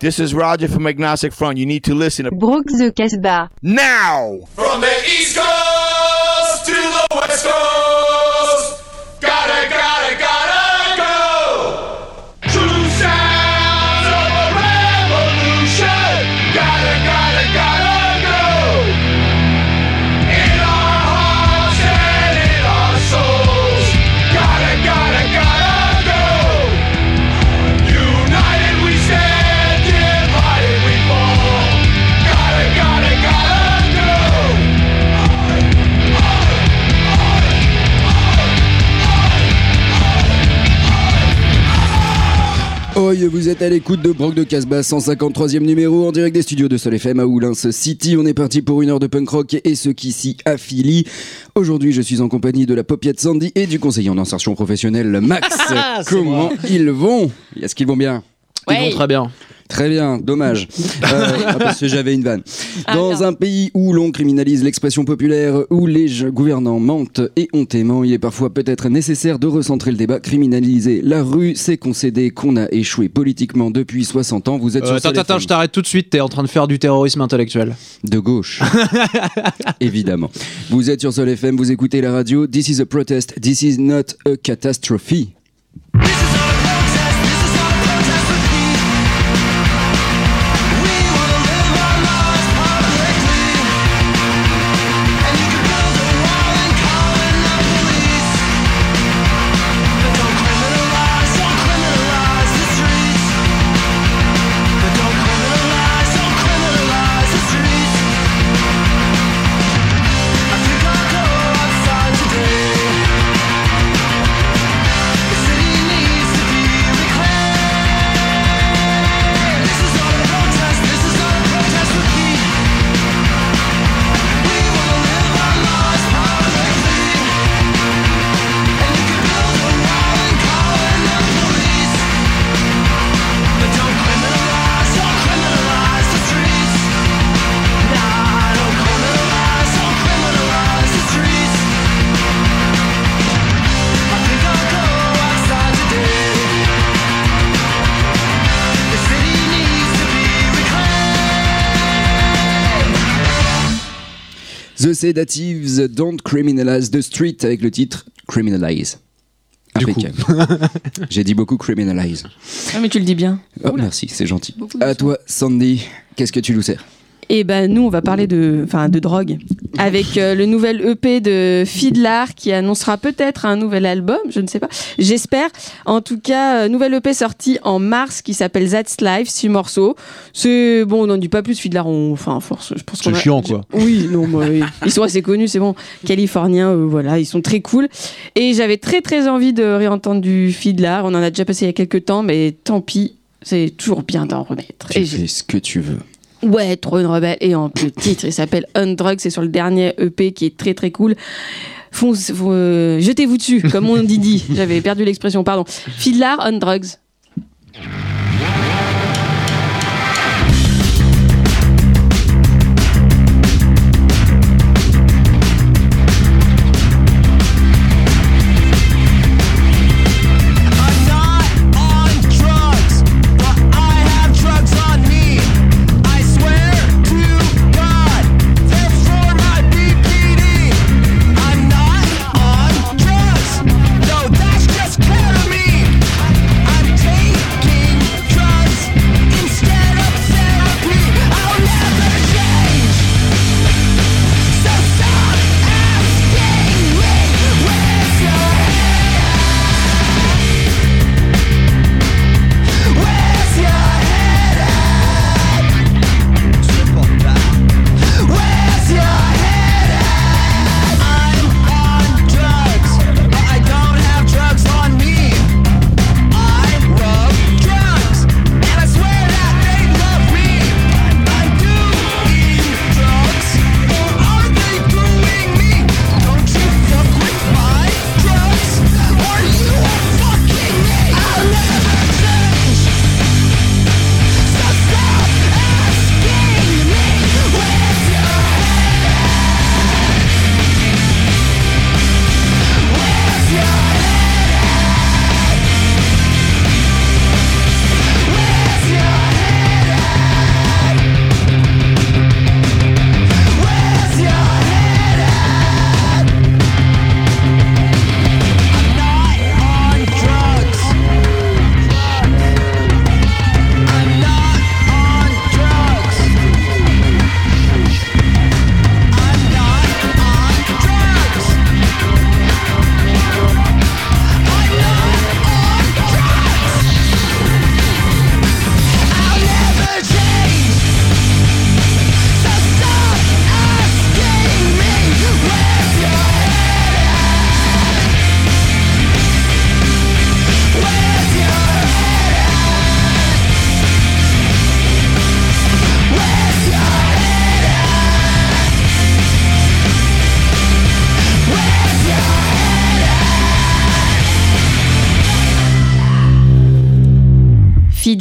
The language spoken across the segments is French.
This is Roger from Agnostic Front. You need to listen to Brooks the Casbah. now. From the East Coast Vous êtes à l'écoute de Brock de Casbah, 153e numéro en direct des studios de Sol FM à Oulins City. On est parti pour une heure de punk rock et ce qui s'y affilie. Aujourd'hui, je suis en compagnie de la popiette Sandy et du conseiller en insertion professionnelle Max. Comment ils vont? Est-ce qu'ils vont bien? Ils vont très bien. Très bien, dommage. Euh, ah, parce que j'avais une vanne. Dans un pays où l'on criminalise l'expression populaire, où les gouvernants mentent et hontément, il est parfois peut-être nécessaire de recentrer le débat. Criminaliser la rue, c'est concéder qu'on a échoué politiquement depuis 60 ans. Vous êtes Euh, sur attends, attends, je t'arrête tout de suite. T'es en train de faire du terrorisme intellectuel. De gauche. Évidemment. Vous êtes sur Sol FM, vous écoutez la radio. This is a protest, this is not a catastrophe. The Sedatives Don't Criminalize the Street avec le titre Criminalize. Impeccable. J'ai dit beaucoup criminalize. Ah, mais tu le dis bien. Oh, merci, c'est gentil. Beaucoup À toi, Sandy, qu'est-ce que tu nous sers Et ben nous, on va parler de, enfin, de drogue avec euh, le nouvel EP de Fidlar qui annoncera peut-être un nouvel album, je ne sais pas. J'espère. En tout cas, euh, nouvel EP sorti en mars qui s'appelle That's Life, six morceaux. C'est bon, on n'en dit pas plus. Fidlar, on, enfin, force. Je pense C'est a- chiant, quoi. Oui, non, bah, ils sont assez connus, c'est bon. Californiens, euh, voilà, ils sont très cool. Et j'avais très très envie de réentendre du Fidlar. On en a déjà passé il y a quelques temps, mais tant pis. C'est toujours bien d'en remettre. Tu Et fais ce que tu veux. Ouais, trop une rebelle. Et en plus, le titre, il s'appelle Undrug. C'est sur le dernier EP qui est très très cool. Fonce- euh, Jetez-vous dessus, comme on dit dit. J'avais perdu l'expression, pardon. Fiddler Undrugs. I'm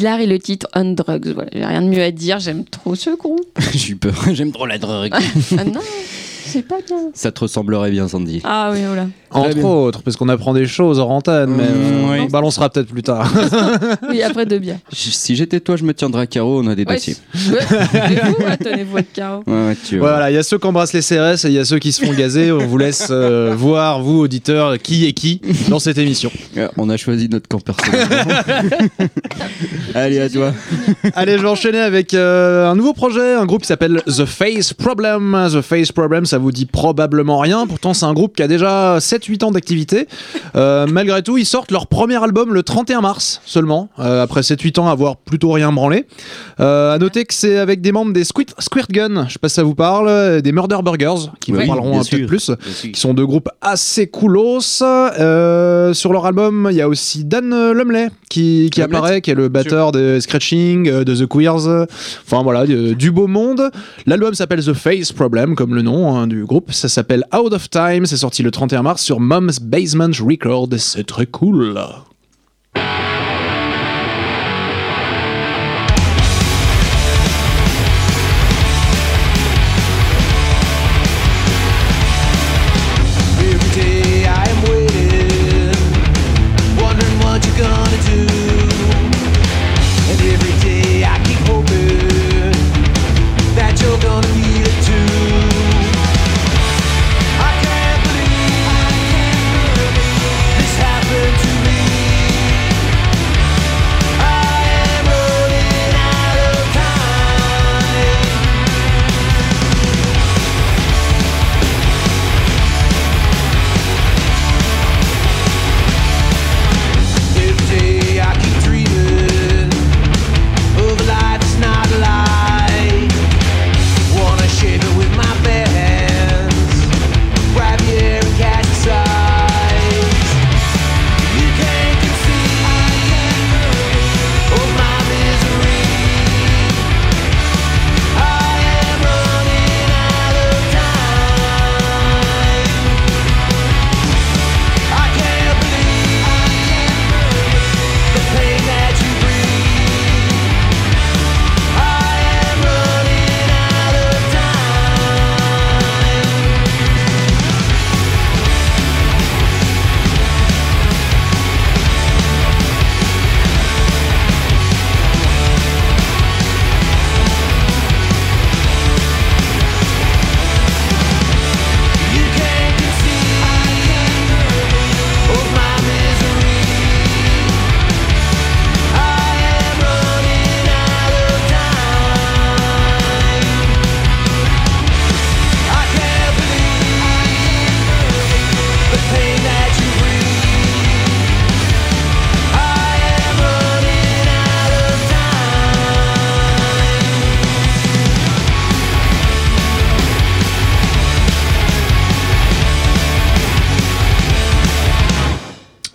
Et le titre On Drugs. Voilà, j'ai rien de mieux à dire, j'aime trop ce groupe. J'ai eu peur. J'aime trop la drogue. ah non, c'est pas bien. Ça te ressemblerait bien, Sandy. Ah oui, voilà. Entre autres, parce qu'on apprend des choses en antenne, mais euh, oui. on balancera peut-être plus tard. Oui, après deux bières. Si j'étais toi, je me tiendrais à carreau. On a des Ouais, dossiers. tenez-vous, ouais, votre carreau. Ouais, voilà, il y a ceux qui embrassent les CRS et il y a ceux qui se font gazer. On vous laisse euh, voir, vous, auditeurs, qui est qui dans cette émission. Euh, On a choisi notre camp personnel. Allez, à toi. Allez, je vais enchaîner avec euh, un nouveau projet, un groupe qui s'appelle The Face Problem. The Face Problem, ça vous dit probablement rien. Pourtant, c'est un groupe qui a déjà 7-8 ans d'activité. Euh, malgré tout, ils sortent leur premier album le 31 mars seulement, euh, après 7-8 ans à avoir plutôt rien branlé. Euh, à noter que c'est avec des membres des Squirt, Squirt Gun, je sais pas si ça vous parle, des Murder Burgers, qui Oui, vous parleront un peu plus qui sont deux groupes assez coolos. Euh, sur leur album, il y a aussi Dan Lumley qui, apparaît, qui est le batteur de Scratching, de The Queers. Enfin voilà, du beau monde. L'album s'appelle The Face Problem, comme le nom hein, du groupe. Ça s'appelle Out of Time. C'est sorti le 31 mars sur Mom's Basement Record. C'est très cool.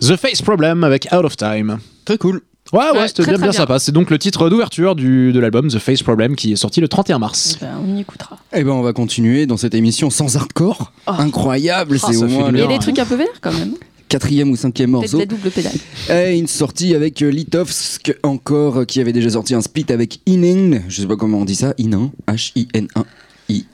The Face Problem avec Out of Time. Très cool. Ouais, ouais, Ouais, c'était bien, bien bien. sympa. C'est donc le titre d'ouverture du, de l'album The Face Problem qui est sorti le 31 mars. Eh ben, on y écoutera. Eh ben, on va continuer dans cette émission sans hardcore. Oh. Incroyable, c'est ça au moins Il y a des trucs un peu verts quand même. quatrième ou cinquième morceau. des doubles pédales. Et une sortie avec Litovsk encore, euh, qui avait déjà sorti un split avec Inin. Je sais pas comment on dit ça. Inin. H-I-N-1. I1.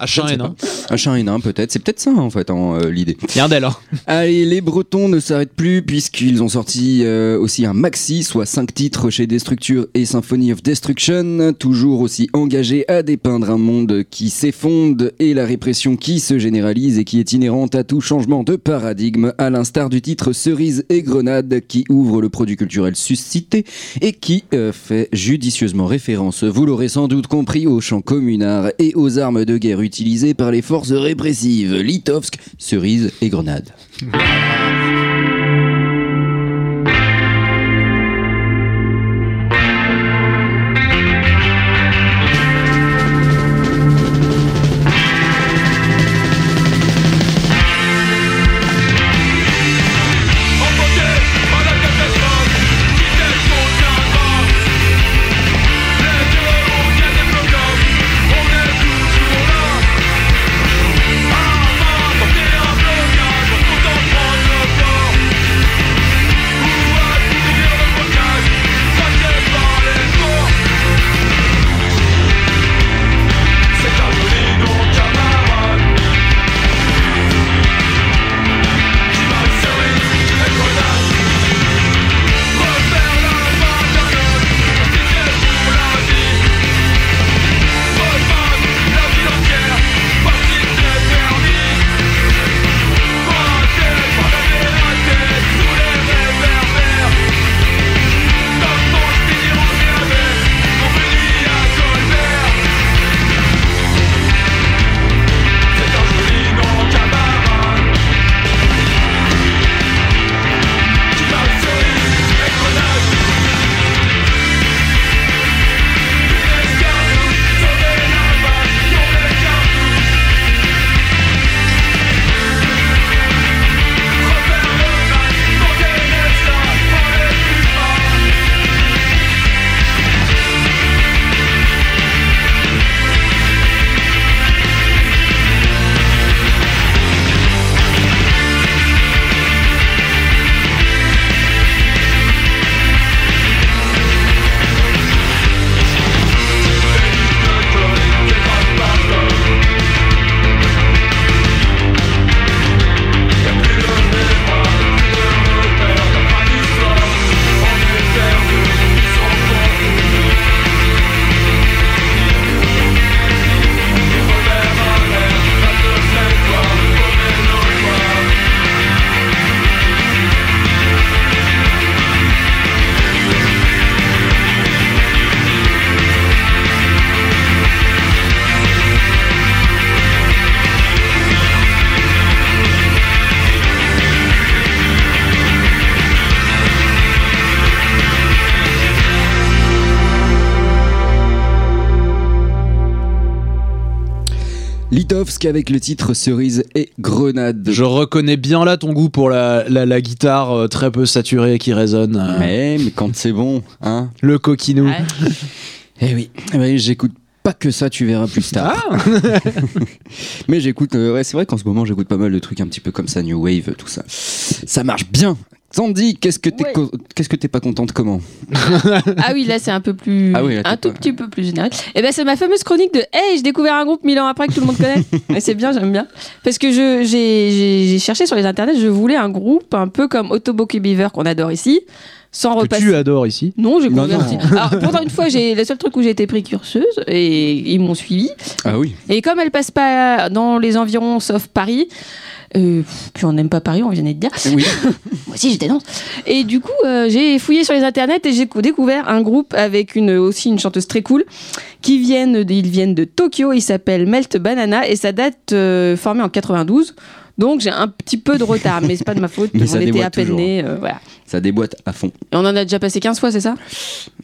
H1N1. H1N1 peut-être. C'est peut-être ça en fait euh, l'idée. Il y a un d'elle. Hein. Allez, les Bretons ne s'arrêtent plus puisqu'ils ont sorti euh, aussi un maxi, soit 5 titres chez Destructure et Symphony of Destruction, toujours aussi engagés à dépeindre un monde qui s'effondre et la répression qui se généralise et qui est inhérente à tout changement de paradigme, à l'instar du titre Cerise et Grenade qui ouvre le produit culturel suscité et qui euh, fait judicieusement référence, vous l'aurez sans doute compris, au chant communard et aux armes de guerre utilisées par les forces répressives, Litovsk, Cerise et Grenade. Avec le titre Cerise et Grenade. Je reconnais bien là ton goût pour la, la, la guitare euh, très peu saturée qui résonne. euh, Mais, mais quand c'est bon, hein Le coquinou. Ouais. Eh oui, Eh oui, j'écoute pas que ça, tu verras plus tard. Ah Mais j'écoute, euh, ouais, c'est vrai qu'en ce moment j'écoute pas mal de trucs un petit peu comme ça, New Wave, tout ça. Ça marche bien. Sandy, qu'est-ce que t'es Ouais. co- qu'est-ce que t'es pas contente comment? Ah oui, là c'est un peu plus, Ah oui, là, t'es un tout pas- petit peu plus général. Et ben c'est ma fameuse chronique de Hey, j'ai découvert un groupe mille ans après que tout le monde connaît. Et c'est bien, j'aime bien. Parce que je j'ai j'ai- j'ai cherché sur les internets, je voulais un groupe un peu comme Autoboki Beaver qu'on adore ici, sans que repasser. tu adores ici. Non, j'ai Non, converti. non. Alors, pourtant, une fois, j'ai le seul truc où j'ai été précurseuse et ils m'ont suivi. Ah oui. Et comme elle passe pas dans les environs, sauf Paris, euh, puis on n'aime pas Paris, on vient de dire. Oui. Moi aussi, je dénonce. Et du coup, euh, j'ai fouillé sur les internets et j'ai cou- découvert un groupe avec une, aussi une chanteuse très cool qui viennent de, ils viennent de Tokyo. Il s'appelle Melt Banana et ça date euh, formé en 92. Donc j'ai un petit peu de retard, mais c'est pas de ma faute. Mais on ça était à peine toujours. nés. euh, voilà. Ça déboîte à fond. Et on en a déjà passé 15 fois, c'est ça?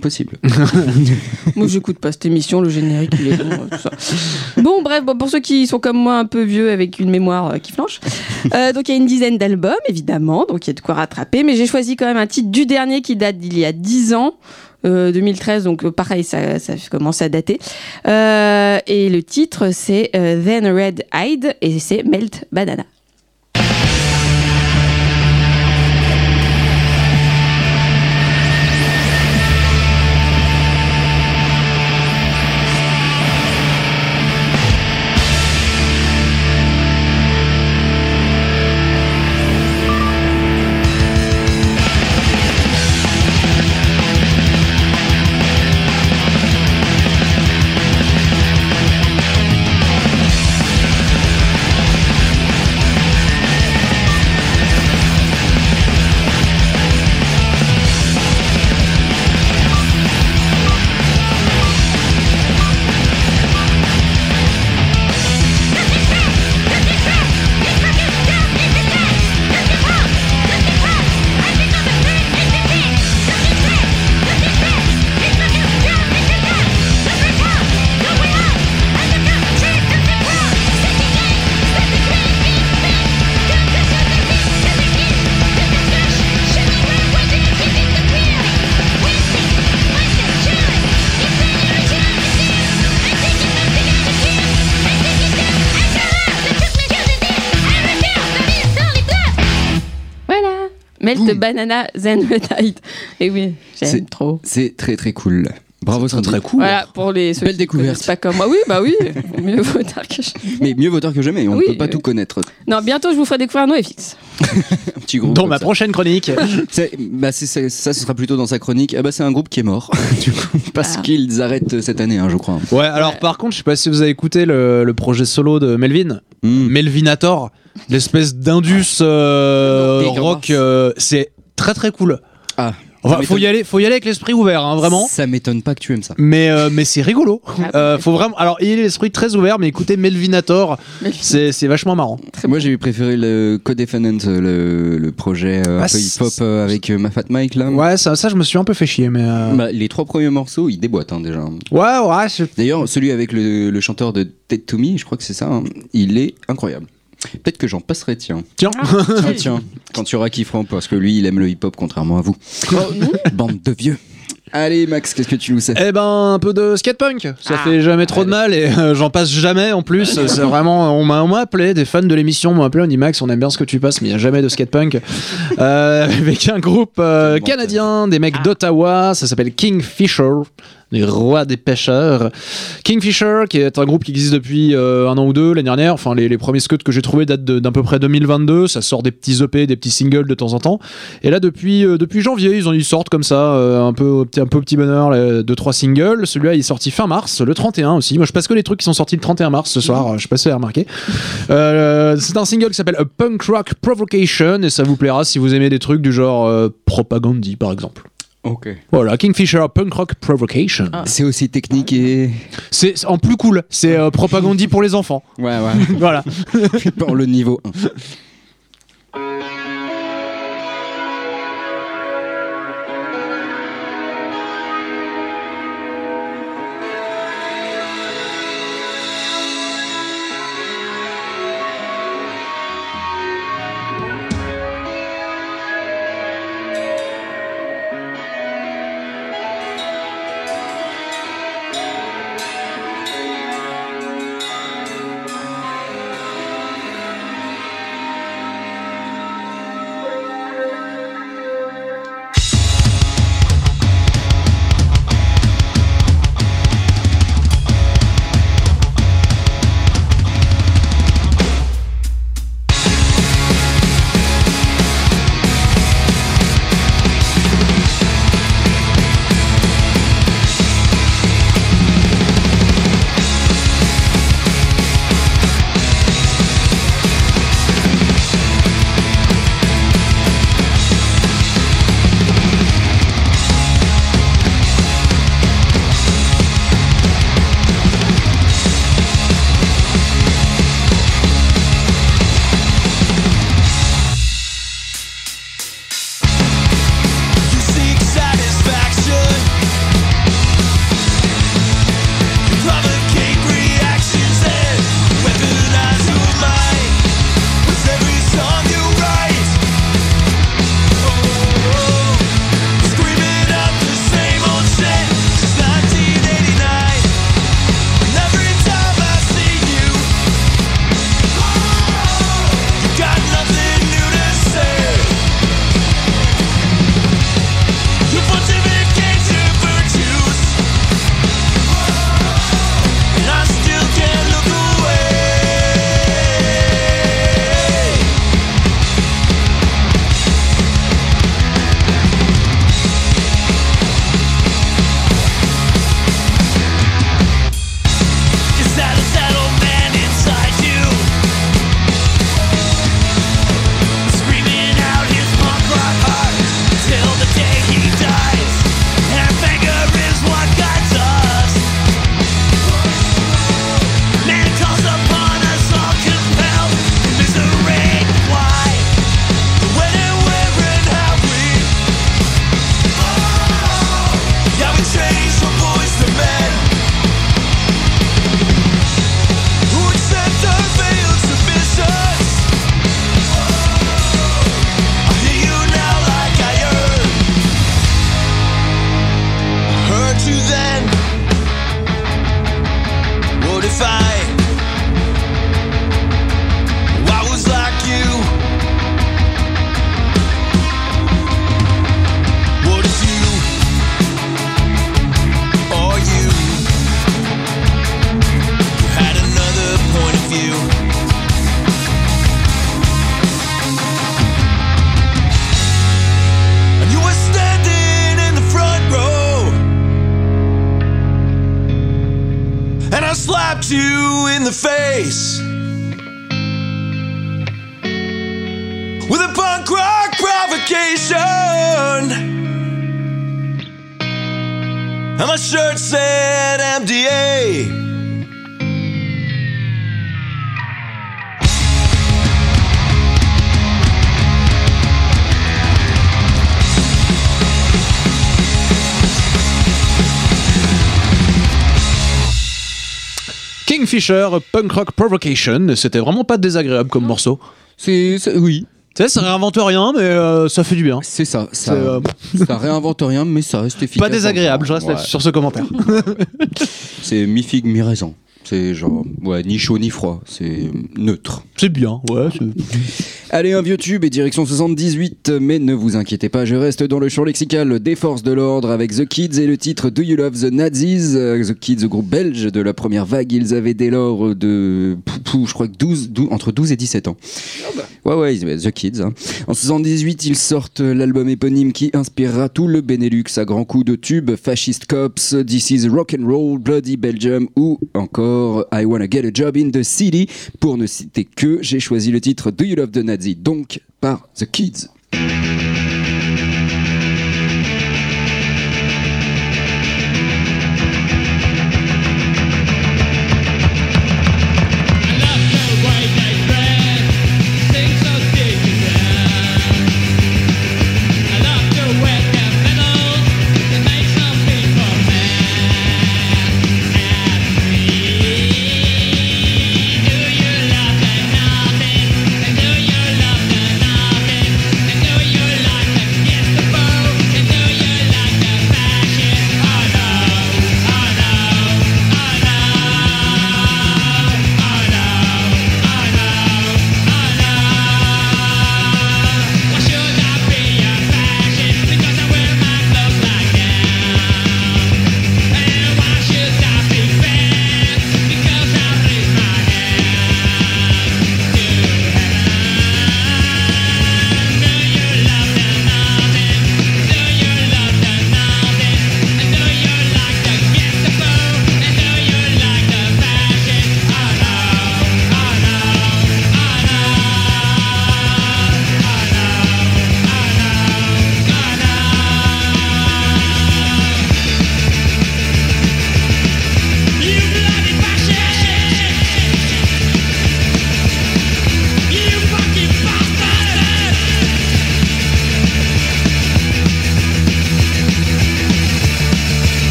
Possible. Moi, j'écoute pas cette émission, le générique, il est bon, euh, tout ça. Bon, bref, bon, pour ceux qui sont comme moi un peu vieux avec une mémoire euh, qui flanche. Euh, donc, il y a une dizaine d'albums, évidemment, donc il y a de quoi rattraper, mais j'ai choisi quand même un titre du dernier qui date d'il y a 10 ans. Euh, 2013, donc euh, pareil, ça, ça commence à dater. Euh, et le titre, c'est euh, Then Red Eyed, et c'est Melt Banana. Melt Banana, Then Red Eyed. Et oui, j'aime C'est- trop. C'est très très cool. Bravo Très Sandy. très cool. Voilà, pour les ceux Belle qui découverte. pas comme moi. Oui, bah oui, mieux vaut tard que jamais. Mais mieux vaut tard que jamais, on Oui, ne peut pas euh, tout connaître. Non, bientôt je vous ferai découvrir NoFX. Un petit groupe. Dans ma ça. prochaine chronique. C'est- bah, c'est- c'est- ça, ce sera plutôt dans sa chronique. Ah bah, c'est un groupe qui est mort, du coup, parce Ah. qu'ils arrêtent cette année, hein, je crois. Ouais, alors Ouais. par contre, je sais pas si vous avez écouté le, le projet solo de Melvin. Hmm. Melvinator, l'espèce d'indus euh, Non, rock, euh, c'est très très cool. Ah, Enfin, faut y aller, faut y aller avec l'esprit ouvert, hein, vraiment. Ça m'étonne pas que tu aimes ça. Mais euh, mais c'est rigolo. Ah, Euh, faut vraiment. Alors, il est l'esprit très ouvert, mais écoutez Melvinator, c'est c'est vachement marrant. Moi, j'ai préféré le Codefendant, le, le projet euh, un Ah, peu c'est- hip-hop euh, avec euh, ma Fat Mike là. Ouais, ça, ça, je me suis un peu fait chier, mais. euh, Bah, les trois premiers morceaux, ils déboîtent hein, déjà. Ouais, ouais. c'est- D'ailleurs, celui avec le, le chanteur de Dead to Me, je crois que c'est ça, hein, il est incroyable. Peut-être que j'en passerai, tiens. Tiens. Tiens, tiens, quand tu auras Kiffran, parce que lui, il aime le hip-hop contrairement à vous. Bande de vieux. Allez, Max, qu'est-ce que tu nous sais? Eh ben, un peu de skatepunk. Ça Ah. fait jamais trop de mal et euh, j'en passe jamais en plus. C'est vraiment, on m'a on m'a appelé, des fans de l'émission m'ont appelé, on dit Max, on aime bien ce que tu passes, mais il n'y a jamais de skatepunk. Euh, avec un groupe euh, canadien, des mecs d'Ottawa, ça s'appelle Kingfisher. Les rois des pêcheurs. Kingfisher, qui est un groupe qui existe depuis euh, un an ou deux l'année dernière. Enfin, les, premiers scuds que j'ai trouvés datent d'à peu près 2022. Ça sort des petits EP, des petits singles de temps en temps. Et là, depuis, euh, depuis janvier, ils, ont, ils sortent comme ça, euh, un peu un peu petit bonheur, là, deux, trois singles. Celui-là, il est sorti fin mars, le 31 aussi. Moi, je passe que les trucs qui sont sortis le 31 mars ce soir. Je sais pas si vous remarqué. C'est un single qui s'appelle A Punk Rock Provocation et ça vous plaira si vous aimez des trucs du genre Propagandy, par exemple. Ok. Voilà, Kingfisher Punk Rock Provocation. C'est aussi technique et. C'est en plus cool. C'est euh, Propagandy pour les enfants. Ouais, ouais. Voilà. Pour le niveau 1. Kingfisher, Punk Rock Provocation, c'était vraiment pas désagréable comme morceau. C'est, oui, Tu sais, ça réinvente rien, mais euh, ça fait du bien. c'est ça. Ça, euh, ça réinvente rien, mais ça reste efficace. Pas désagréable, je reste Ouais. sur ce commentaire. C'est mi figue, mi raisin. C'est genre, ouais, ni chaud ni froid. C'est neutre. C'est bien, ouais. Allez, un vieux tube et direction 78, mais ne vous inquiétez pas, je reste dans le champ lexical des forces de l'ordre avec The Kids et le titre Do You Love the Nazis? Euh, The Kids, groupe belge de la première vague, ils avaient dès lors de, je crois que 12, 12 entre 12 et 17 ans. Ouais, ouais, The Kids. hein. En 78, ils sortent l'album éponyme qui inspirera tout le Benelux à grands coups de tubes, Fascist Cops, This is Rock and Roll, Bloody Belgium ou encore I Wanna Get a Job in the City. Pour ne citer que, j'ai choisi le titre Do You Love the Nazi, donc par The Kids.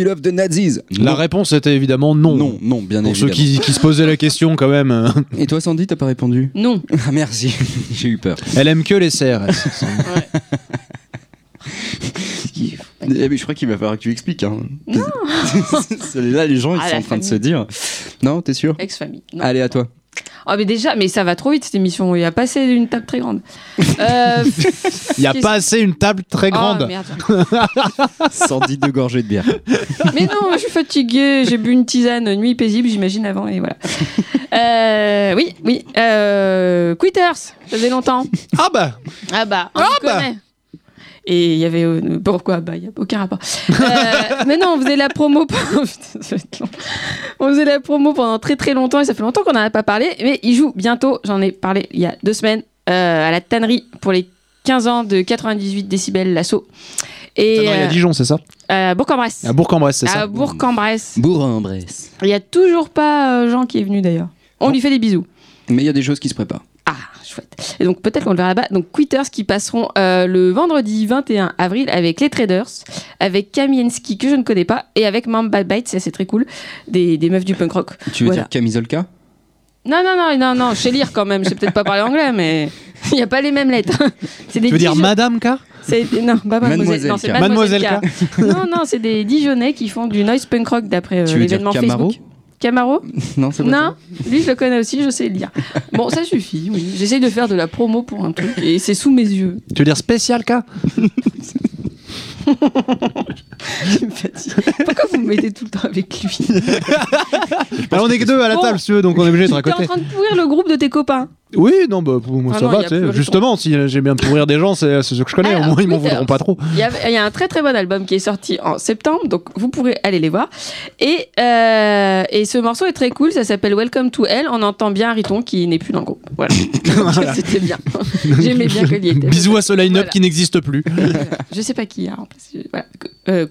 You Love the Nazis La Non. réponse était évidemment non. Non, non, bien Pour ceux qui, qui se posaient la question quand même. Et toi, Sandy, t'as pas répondu Non. Ah, merci, j'ai eu peur. Elle aime que les CRS. Eh, mais je crois qu'il va falloir que tu expliques. Hein. là, les gens, ils Ah, sont la en train de se famille. dire. Non, t'es sûr? Ex-famille. Non. Allez, à toi. Oh, mais déjà, mais ça va trop vite cette émission. Il a passé une table très grande. Euh, Il n'y a pas assez une table très oh, grande. merde. 110 de gorgées de bière. Mais non, je suis fatiguée. J'ai bu une tisane nuit paisible, j'imagine, avant. Et voilà. Euh, oui, oui. Euh, Quitters, ça faisait longtemps. ah bah Ah bah, on Ah bah. connaît. Et il y avait. euh, pourquoi? Bah, il n'y a aucun rapport. Euh, mais non, on faisait la promo. pendant- Putain, ça va être long. On faisait la promo pendant très très longtemps et ça fait longtemps qu'on n'en a pas parlé. Mais il joue bientôt, j'en ai parlé il y a deux semaines, euh, à la tannerie pour les 15 ans de 98 décibels l'assaut. Et Ça, non, il y a euh, Dijon, c'est ça? à Bourg-en-Bresse. À Bourg-en-Bresse, c'est À ça. Bourg-en-Bresse. Bourg-en-Bresse. Il n'y a toujours pas euh, Jean qui est venu d'ailleurs. On lui fait des bisous. Mais il y a des choses qui se préparent. Chouette. Et donc peut-être qu'on le verra là-bas. Donc Quitters qui passeront euh, le vendredi 21 avril avec les Traders avec Kamienski, que je ne connais pas, et avec Mamba Bite, ça c'est très cool, des, des meufs du punk rock. Tu veux Voilà. dire camisolka Non, non, non, non, non, je sais lire quand même, je sais peut-être pas parler anglais, mais il n'y a pas les mêmes lettres. Des Tu veux dire Madame K? Non, pas mademoiselle. Mademoiselle Non, c'est K. non, non, c'est des Dijonnais qui font du noise punk rock d'après euh, l'événement Facebook. Camaro Non, c'est pas Non, lui je le connais aussi, je sais lire. Bon, ça suffit, oui. J'essaye de faire de la promo pour un truc et c'est sous mes yeux. Tu veux dire spécial K? Je me fatigue. Pourquoi vous me mettez tout le temps avec lui? Bah, On est que deux à la table, si tu veux, donc on est obligé à T'es en train de pourrir le groupe de tes copains. Oui, non, bah, pour moi Ah ça non, va, plus Justement, si j'ai bien de pourrir des gens, c'est ceux que je connais, Alors, au moins ils m'en voudront pas trop. Il y, a, il y a un très très bon album qui est sorti en septembre, donc vous pourrez aller les voir. Et, euh, et ce morceau est très cool, ça s'appelle Welcome to Hell. On entend bien Riton qui n'est plus dans le groupe. Voilà. C'était bien. J'aimais bien qu'il y était. Bisous à ce line-up Voilà. qui n'existe plus. Je sais pas qui a. en plus. Voilà. Euh.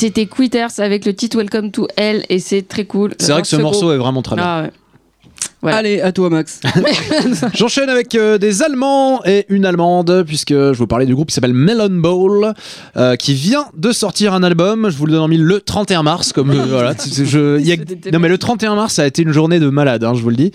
C'était Quitters avec le titre Welcome to Hell et c'est très cool. C'est vrai que ce morceau est vraiment très bien. Ah ouais. Voilà. Allez, à toi, Max. J'enchaîne avec euh, des Allemands et une Allemande, puisque je vous parlais du groupe qui s'appelle Melon Bowl, euh, qui vient de sortir un album. Je vous le donne en mille le 31 mars. Comme, euh, voilà, je- y a- non, mais le 31 mars, ça a été une journée de malade, hein, je vous le dis.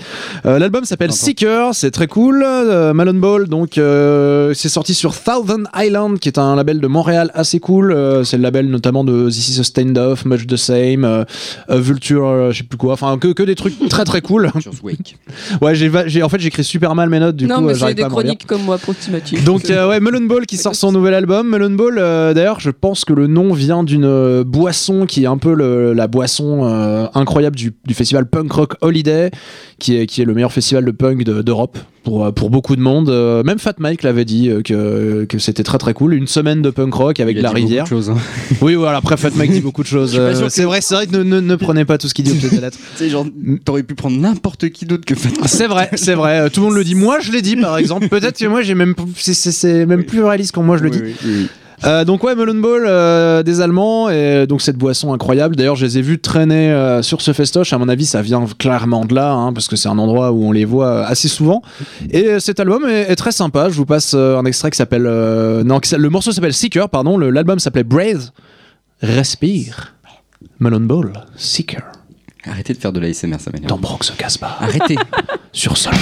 Euh, L'album s'appelle. Seeker, c'est très cool. Euh, Melon Bowl, donc, euh, c'est sorti sur Thousand Island, qui est un label de Montréal assez cool. Euh, c'est le label notamment de This Is a Stand Off, Much the Same, Vulture, euh, je sais plus quoi. Enfin, que, que des trucs très très cool. Chronique. Ouais, j'ai, en fait, j'écris super mal mes notes, du non, coup, mais c'est des à chroniques comme moi approximatives. Donc euh, ouais, Melon Ball qui sort son nouvel album. Melon Ball, euh, d'ailleurs, je pense que le nom vient d'une euh, boisson qui est un peu le- la boisson euh, incroyable du, du festival Punk Rock Holiday, qui est, qui est le meilleur festival de punk de- d'Europe pour, euh, pour beaucoup de monde. Euh, même Fat Mike l'avait dit euh, que, que c'était très très cool. Une semaine de punk rock avec Il a la dit beaucoup de rivière. choses, hein. Oui, voilà. Après, Fat Mike dit beaucoup de choses. que- c'est vrai, c'est vrai que ne, ne, ne prenez pas tout ce qu'il dit au pied de la lettre. Tu sais, genre, t'aurais pu prendre n'importe qui d'autre que Fat C'est vrai, c'est vrai. Tout le monde le dit. Moi, je l'ai dit, par exemple. Peut-être que moi, j'ai même, c'est- même plus réaliste quand moi je le dis. Oui, oui, oui. Euh, donc ouais, Melon Ball, euh, des Allemands, et donc cette boisson incroyable. D'ailleurs, je les ai vus traîner euh, sur ce festoche. À mon avis, ça vient clairement de là, hein, parce que c'est un endroit où on les voit assez souvent. Et cet album est, est très sympa. Je vous passe un extrait qui s'appelle... non, qui le morceau s'appelle Seeker, pardon. L'album s'appelait Breathe. Respire. Melon Ball, Seeker. Arrêtez de faire de la SMR, ça m'énerve. Dans Bronx Casbah. Arrêtez. Sur Sol.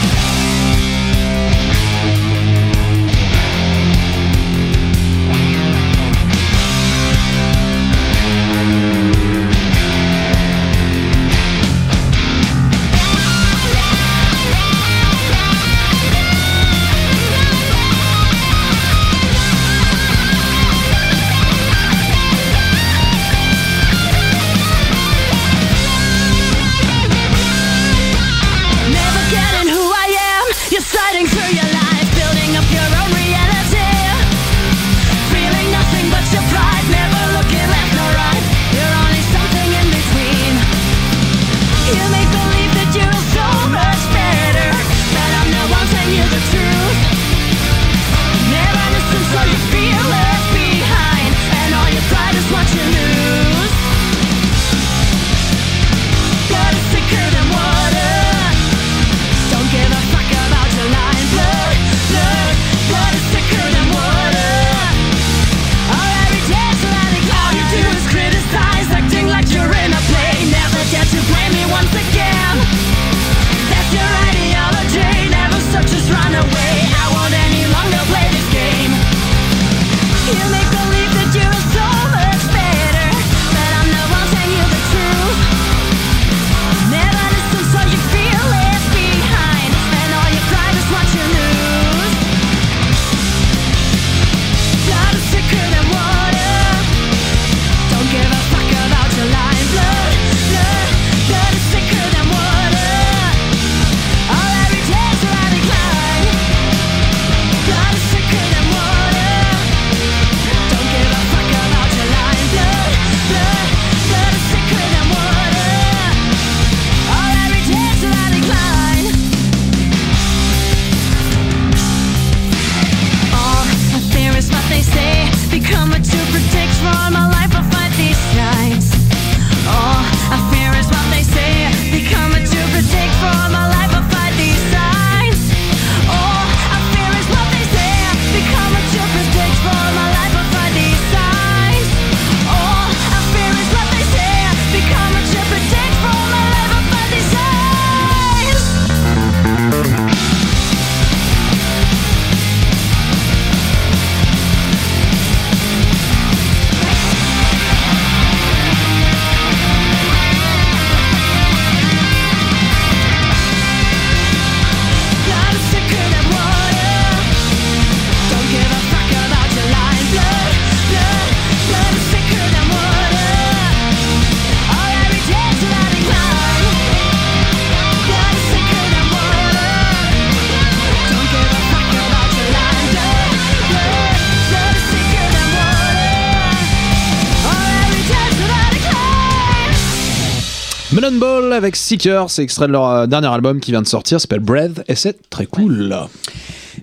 Melon Ball avec Seeker, c'est extrait de leur euh, dernier album qui vient de sortir, s'appelle Breath, et c'est très cool.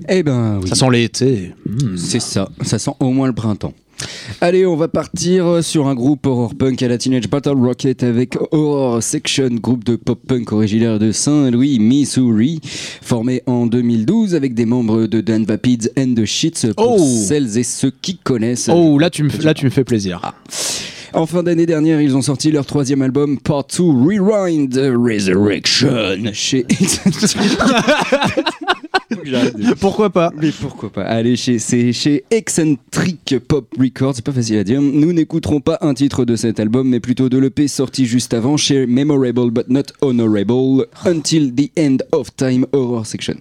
Eh ben oui. Ça sent l'été. Mm. C'est ça, ça sent au moins le printemps. Allez, on va partir sur un groupe horror punk à la Teenage Battle Rocket avec Horror Section, groupe de pop punk originaire de Saint-Louis, Missouri, formé en 2012 avec des membres de Dan Vapids and the Shits pour Oh celles et ceux qui connaissent. Oh, là tu, me, là tu me fais plaisir. En fin d'année dernière, ils ont sorti leur troisième album, Part 2 Rewind Resurrection, chez Pourquoi pas Mais pourquoi pas Allez, chez, c'est chez Eccentric Pop Records, c'est pas facile à dire. Nous n'écouterons pas un titre de cet album, mais plutôt de l'EP sorti juste avant chez Memorable but not Honorable, Until the End of Time Horror Section.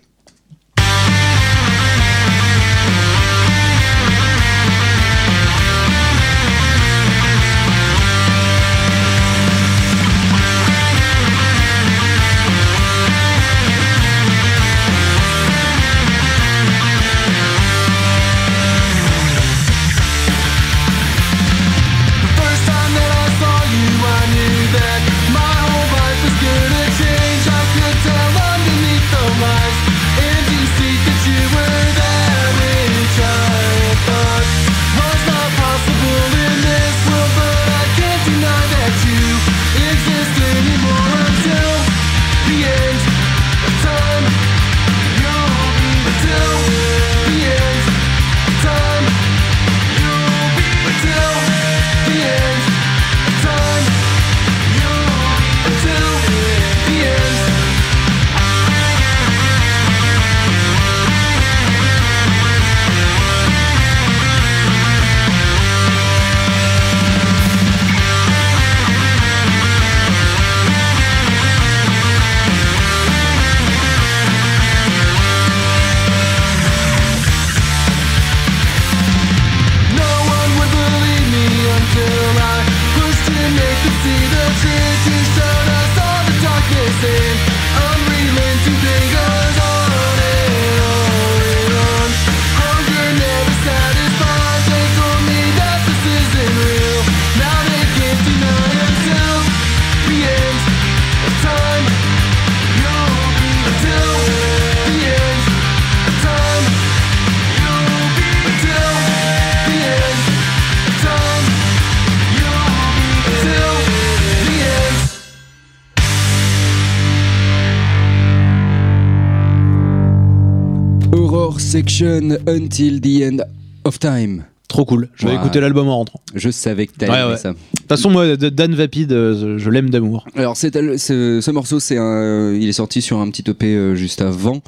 Until the End of Time. Trop cool. Je vais Ouais. écouter l'album en rentrant. Je savais que t'allais Ouais, ça. De toute façon, moi, Dan Vapid, euh, je l'aime d'amour. Alors ce, ce morceau, c'est un, il est sorti sur un petit EP euh, juste avant.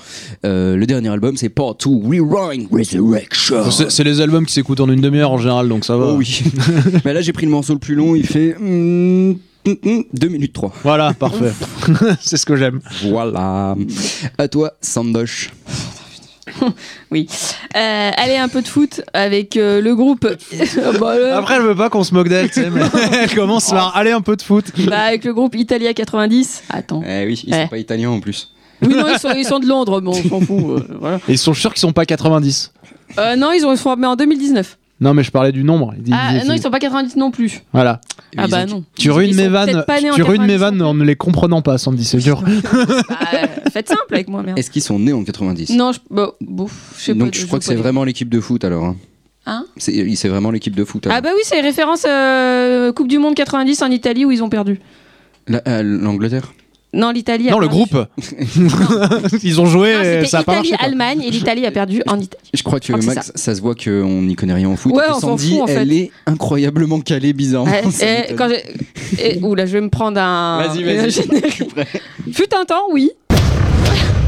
Euh, le dernier album, c'est Part 2 Rewind Resurrection. C'est c'est les albums qui s'écoutent en une demi-heure en général, donc ça va. Oh oui. Mais là, j'ai pris le morceau le plus long. Il fait 2 minutes 3. Voilà, parfait. c'est ce que j'aime. Voilà. À toi, Sandosh. Oui. Euh, allez, un peu de foot avec euh, le groupe. Bah, Après, elle veut pas qu'on se moque d'elle, tu sais, mais elle commence par aller un peu de foot. bah, avec le groupe Italia 90. Attends. Eh oui, ils Eh. sont pas italiens en plus. Oui, non, ils sont, ils sont de Londres, bon, on s'en fout. euh, voilà. Et ils sont sûrs qu'ils sont pas 90. Euh, non, ils ont en 2019. Non, mais je parlais du nombre. Il dit- Ah, non, ils sont pas 90 non plus. Voilà. Ah Ils bah ont- non. Tu Ils- ruines mes vannes, peut-être pas nés en tu ruines mes 90 vannes en ne les comprenant pas, Sandy, c'est dur. Bah, euh, faites simple avec moi, merde. Est-ce qu'ils sont nés en 90 Non, je, bah, bon, je sais pas. Donc je crois que c'est vraiment l'équipe de foot alors. hein. Hein? C'est, c'est vraiment l'équipe de foot. alors. Ah bah oui, c'est référence euh, Coupe du Monde 90 en Italie où ils ont perdu. La- euh, L'Angleterre Non, l'Italie. a Non, le groupe. ils ont joué, Non, ça a pas marché. quoi. Italie-Allemagne et l'Italie a perdu en Italie. Je crois que, Max, ça. se voit qu'on n'y connaît rien en foot. Ouais, on s'en Sandy, fout, en fait. elle est incroyablement calée, Ça et quand et- Oula, je vais me prendre un. Vas-y, un vas-y. générique. Je suis prêt. Fut un temps, oui.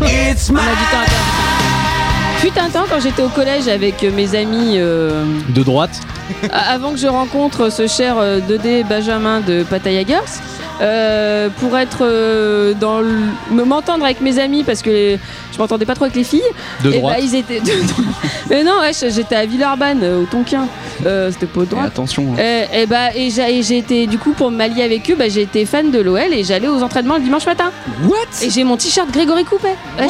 It's On a du temps à perdre. Fut un temps quand j'étais au collège avec mes amis, euh, De droite. avant que je rencontre ce cher euh, 2D Benjamin de Pattaya Girls, euh, pour être euh, dans le- me- m'entendre avec mes amis parce que je m'entendais pas trop avec les filles. De et droite. bah, ils étaient. Mais non, ouais, j'étais à Villeurbanne, euh, au Tonkin. Euh, C'était pas au droit. attention. hein. Et, et bah, et j'ai été, du coup, pour m'allier avec eux, bah, j'ai été fan de l'OL et j'allais aux entraînements le dimanche matin. What? Et j'ai mon t-shirt Grégory Coupet. Ouais.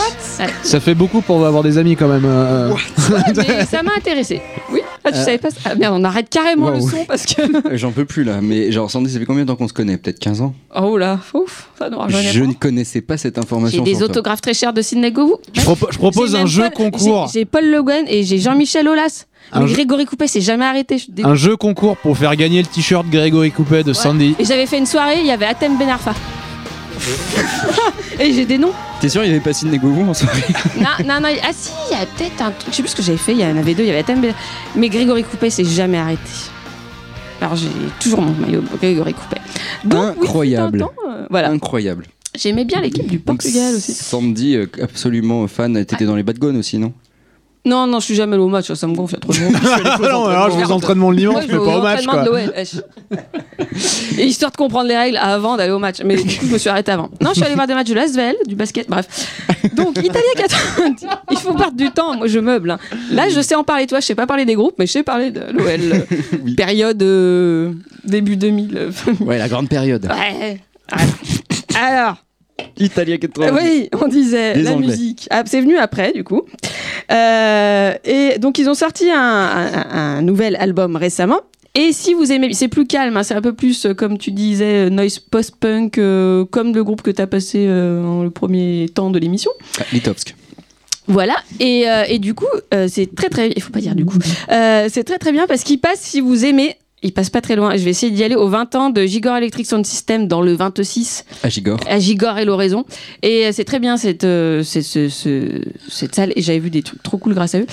Ça fait beaucoup pour avoir des amis quand même. euh. Ouais, mais ça m'a intéressé. Oui, ah, tu Euh. savais pas ça Ah merde, on arrête carrément le son parce que. J'en peux plus là. Mais genre, Sandy, ça fait combien de temps qu'on se connaît? Peut-être 15 ans? Oh là, ouf, ça nous rajeunit Je ne connaissais pas cette J'ai information. des sur toi. autographes très chers de Sidney Govou. Je, propo- je propose J'ai un jeu Paul- concours. J'ai j'ai Paul Le Guen et j'ai Jean-Michel Aulas. Un Mais jeu- Grégory Coupet s'est jamais arrêté. je suis dégoûtée. Un jeu concours pour faire gagner le t-shirt Grégory Coupet de Ouais. Sandy. Et j'avais fait une soirée, il y avait Atem Benarfa. et j'ai des noms. T'es sûr, il y avait pas Sidney Govou en soirée Non, non, non. Ah si, il y a peut-être un truc. Je sais plus ce que j'avais fait. Il y en avait deux. Il y avait Ben- Mais Grégory Coupet s'est jamais arrêté. Alors j'ai toujours mon maillot Grégory Coupet. Donc, Incroyable. fut un temps, euh, voilà. Incroyable. J'aimais bien l'équipe du Portugal aussi. Samedi, euh, absolument fan. T'étais dans les Bad Guns aussi, non? Non, non, je suis jamais allé au match, ça me gonfle, il y a trop de monde. Ah non, alors, je vais aux entraînements le dimanche, je mais pas au match, quoi. de. Et histoire de comprendre les règles avant d'aller au match. Mais du coup, je me suis arrêtée avant. Non, je suis allée voir des matchs de l'Asvel, du basket, bref. Donc, Italie 90. Il faut perdre du temps, moi je meuble. hein. Là, je sais en parler, toi, je sais pas parler des groupes, mais je sais parler de l'OL. Oui. Période euh, début 2000. euh, Ouais, la grande période. ouais. Alors, Italia 80. oui, on disait la Anglais. musique. Ah, c'est venu après, du coup. Euh, et donc, ils ont sorti un, un- un nouvel album récemment. Et si vous aimez, c'est plus calme, hein, c'est un peu plus, euh, comme tu disais, euh, noise post-punk, euh, comme le groupe que tu as passé euh, en le premier temps de l'émission. Ah, Litovsk. Voilà, et, euh, et du coup, euh, c'est très très, il faut pas dire du coup, Euh, c'est très très bien parce qu'il passe, si vous aimez, il passe pas très loin. Je vais essayer d'y aller au 20 ans de Gigor Electric Sound System dans le 26 À Gigor. à Gigor et l'Oraison. Et euh, c'est très bien cette, euh, c'est- ce- ce- cette salle. Et j'avais vu des trucs trop cool grâce à eux.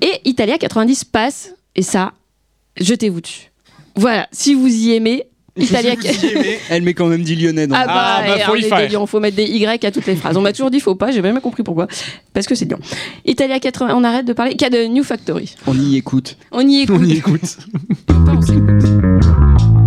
Et Italia 90 passe. Et ça, jetez-vous dessus. Voilà, si vous y aimez, Italia. Elle met quand même dit lyonnais dans Ah le- bah, Ah, bah, faut on y faire. faut mettre des Y à toutes les phrases. On m'a toujours dit faut pas, j'ai jamais compris pourquoi. Parce que c'est Lyon. Italia 80, on arrête de parler. Cas de New Factory. On y écoute. On y écoute. On y écoute. On s'écoute.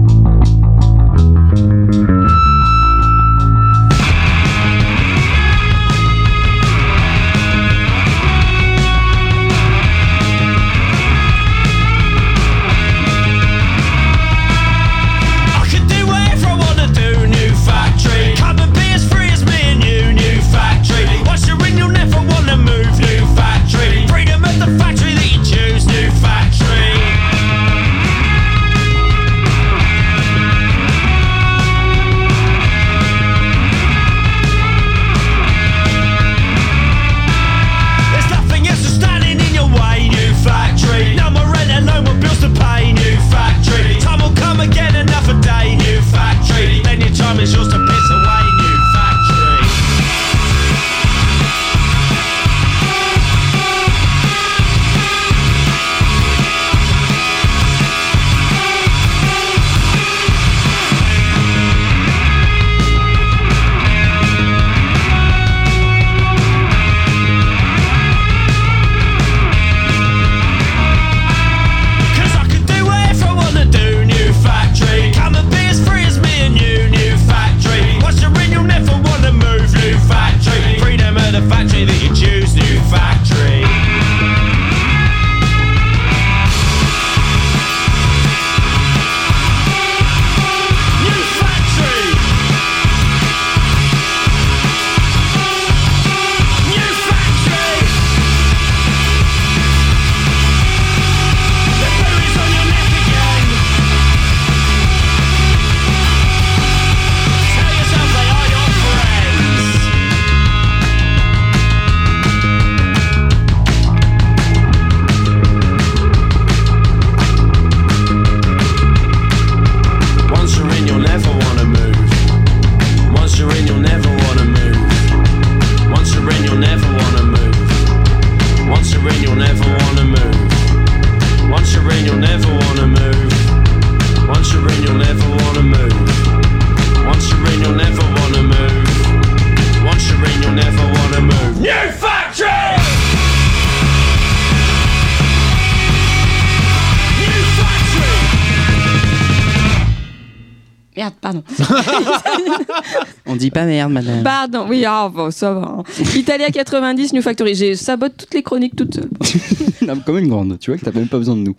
Merde, madame. Pardon, oui, ah, bon, ça va. hein. Italia 90, New Factory. J'ai sabote toutes les chroniques toutes seules. Non, comme une grande. Tu vois que t'as même pas besoin de nous.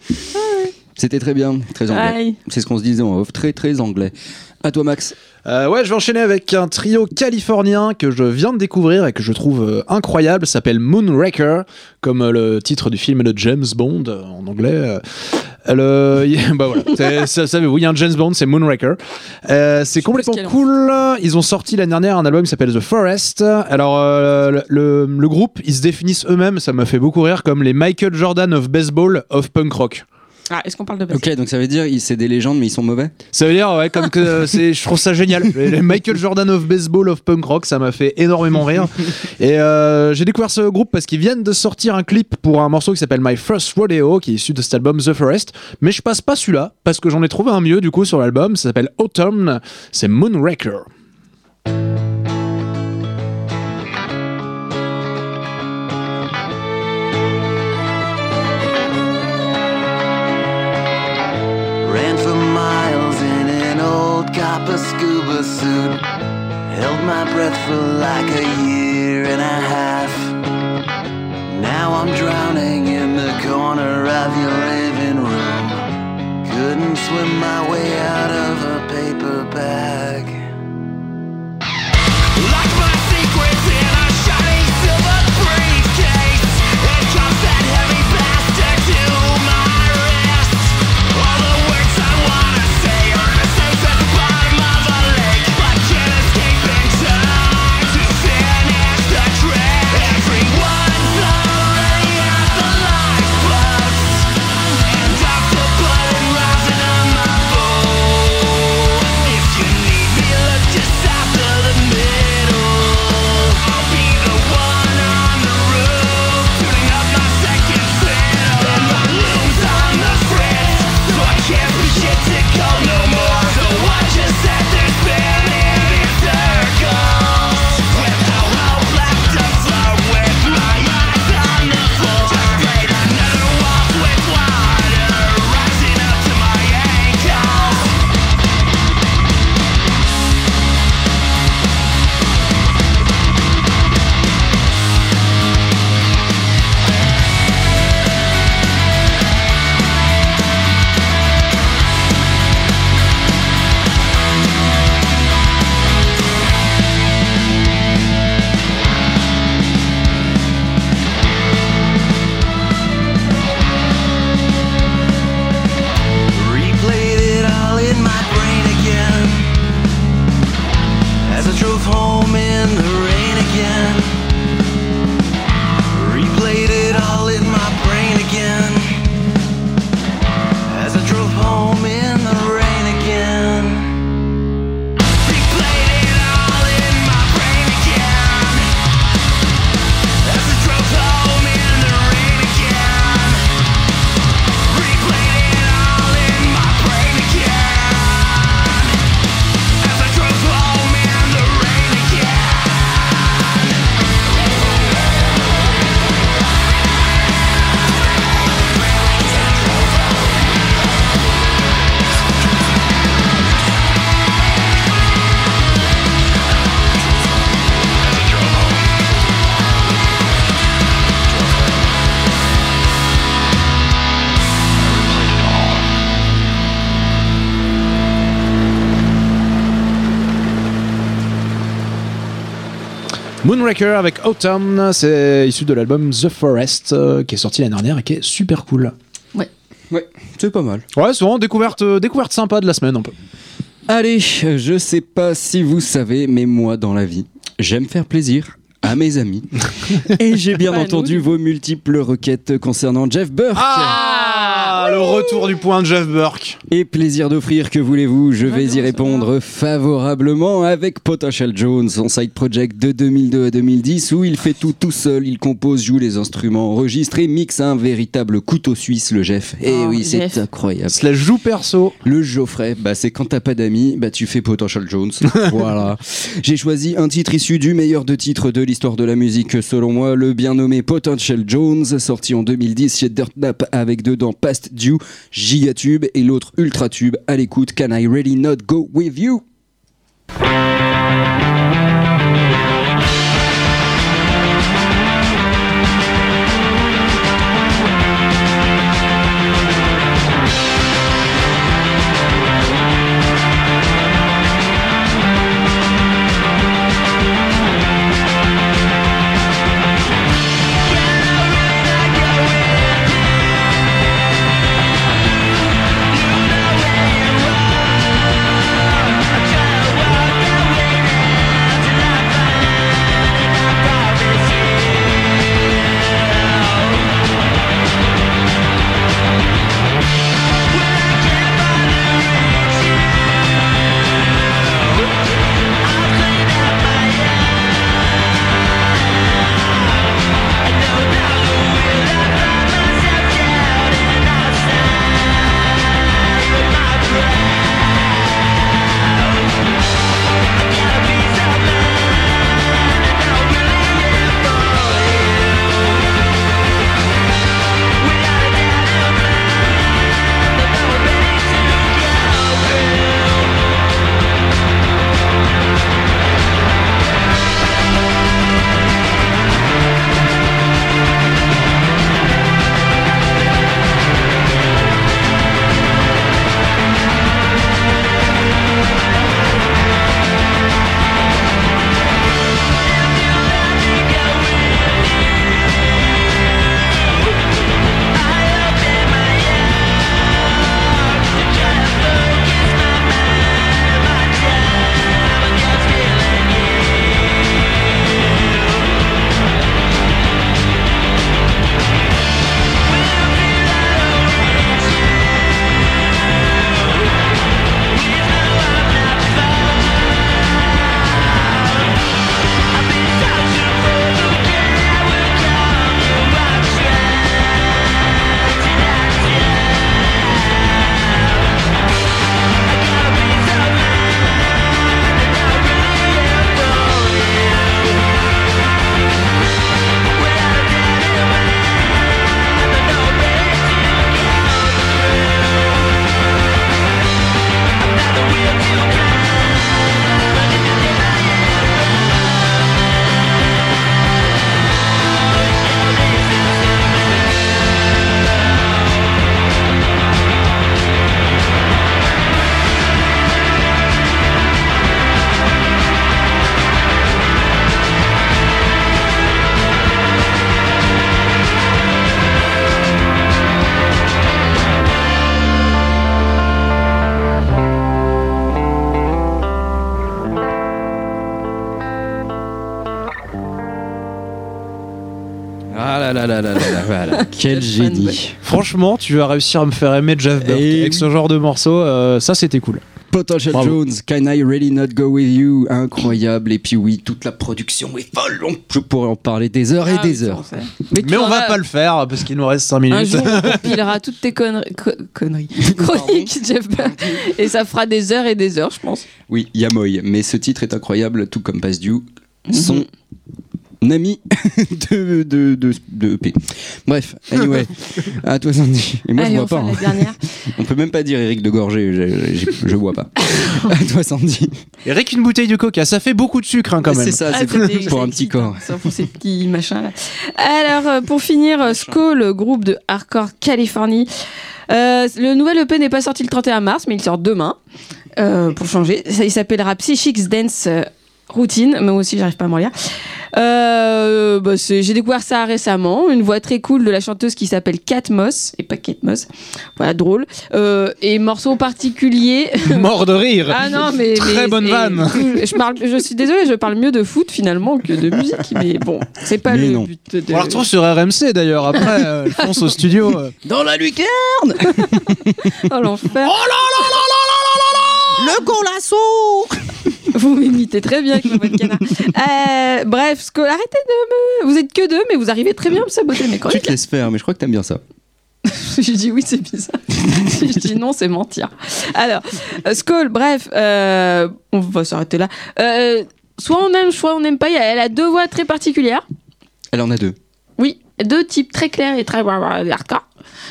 C'était très bien, très anglais. Aïe. C'est ce qu'on se disait en off. Très, très anglais. À toi, Max. Euh, ouais, je vais enchaîner avec un trio californien que je viens de découvrir et que je trouve euh, incroyable. Ça s'appelle Moonraker, comme euh, le titre du film de James Bond euh, en anglais. Euh, le- bah voilà, C'est- ça, ça- oui, il y a un James Bond, c'est Moonraker. Euh, c'est complètement ce cool. Ils ont sorti l'année dernière un album qui s'appelle The Forest. Alors, euh, le, le- le groupe, ils se définissent eux-mêmes, ça m'a fait beaucoup rire, comme les Michael Jordan of baseball of punk rock. Ah, est-ce qu'on parle de basket Ok, donc ça veut dire c'est des légendes, mais ils sont mauvais Ça veut dire, ouais, comme que c'est, je trouve ça génial. Les Michael Jordan of baseball of punk rock, ça m'a fait énormément rire. Et euh, j'ai découvert ce groupe parce qu'ils viennent de sortir un clip pour un morceau qui s'appelle My First Rodeo, qui est issu de cet album The Forest. Mais je passe pas celui-là parce que j'en ai trouvé un mieux du coup sur l'album. Ça s'appelle Autumn. C'est Moonraker. copper scuba suit. Held my breath for like a year and a half. Now I'm drowning in the corner of your living room. Couldn't swim my way out of a paper bag. Moonraker avec Autumn, c'est issu de l'album The Forest euh, qui est sorti l'année dernière et qui est super cool. Ouais, c'est pas mal. Ouais, c'est vraiment découverte, euh, découverte sympa de la semaine un peu. Allez, je sais pas si vous savez, mais moi dans la vie, j'aime faire plaisir à mes amis. Et j'ai bien entendu vos multiples requêtes concernant Jeff Burke. Ah, le retour du point de Jeff Burke. Et plaisir d'offrir, que voulez-vous Je vais y répondre favorablement avec Potential Jones, son side project de 2002 à 2010, où il fait tout tout seul, il compose, joue les instruments, enregistre et mixe un véritable couteau suisse, le Jeff. Et Oh, oui, c'est Jeff. incroyable. La joue perso. Le Geoffrey, bah c'est quand t'as pas d'amis, bah tu fais Potential Jones. voilà. J'ai choisi un titre issu du meilleur de titres de l'histoire de la musique, selon moi, le bien nommé Potential Jones, sorti en 2010 chez Dirt Nap avec dedans Past Due, Gigatube et l'autre Ultra Tube. À l'écoute, Can I Really Not Go With You? Quel génie. Franchement, tu vas réussir à me faire aimer Jeff Burke Et avec ce genre de morceau. euh, ça, c'était cool. Potential Bravo. Jones, Can I Really Not Go With You Incroyable. Et puis oui, toute la production est folle. On- Je pourrais en parler des heures et Ah des heures. Mais tu on va pas le faire parce qu'il nous reste 5 minutes. Un jour, on compilera toutes tes conneries, co- conneries. chroniques, Jeff Burke. Et ça fera des heures et des heures, je pense. Oui, Yamoy. Mais ce titre est incroyable, tout comme Pass Due, Mhm. son ami de, de, de, de EP. Bref, anyway, à toi Sandy. Et moi Allez, je on vois pas. hein. la dernière. On peut même pas dire Eric de Gorgé, je, je, je vois pas. à toi Sandy. Eric, une bouteille de coca, ça fait beaucoup de sucre hein, quand même. C'est ça, Ah, c'est c'était- pour un petit corps. ça, pour ces petits machins là. Alors, euh, pour finir, euh, Skull, groupe de hardcore Californie. Euh, le nouvel EP n'est pas sorti le 31 mars, mais il sort demain. Euh, pour changer. Ça, il s'appellera Psychics Dance Routine. Moi aussi, j'arrive pas à m'en lire. Euh, bah, J'ai découvert ça récemment. Une voix très cool de la chanteuse qui s'appelle Kat Moss. Et pas Kate Moss. Voilà, drôle. Euh, et morceau particulier. Mort de rire. Ah non, mais. Très mais- bonne et- vanne. Je, parle, je suis désolée, je parle mieux de foot finalement que de musique. Mais bon, c'est pas Mais le non. but de. On la retrouve sur RMC d'ailleurs. Après, euh, je pense au studio. euh. Dans la lucarne Oh l'enfer. Le colasso Vous m'imitez très bien avec ma voix de canard. Euh, bref, Skull, arrêtez de me. Vous êtes que deux, mais vous arrivez très bien à me saboter mes Tu chroniques. te laisses faire, mais je crois que t'aimes bien ça. je dis oui, c'est bizarre. si je dis non, c'est mentir. Alors, euh, Skull, bref, euh, on va s'arrêter là. Euh, soit on aime, soit on n'aime pas. Elle a deux voix très particulières. Elle en a deux. Oui, deux types très clairs et très hardcore.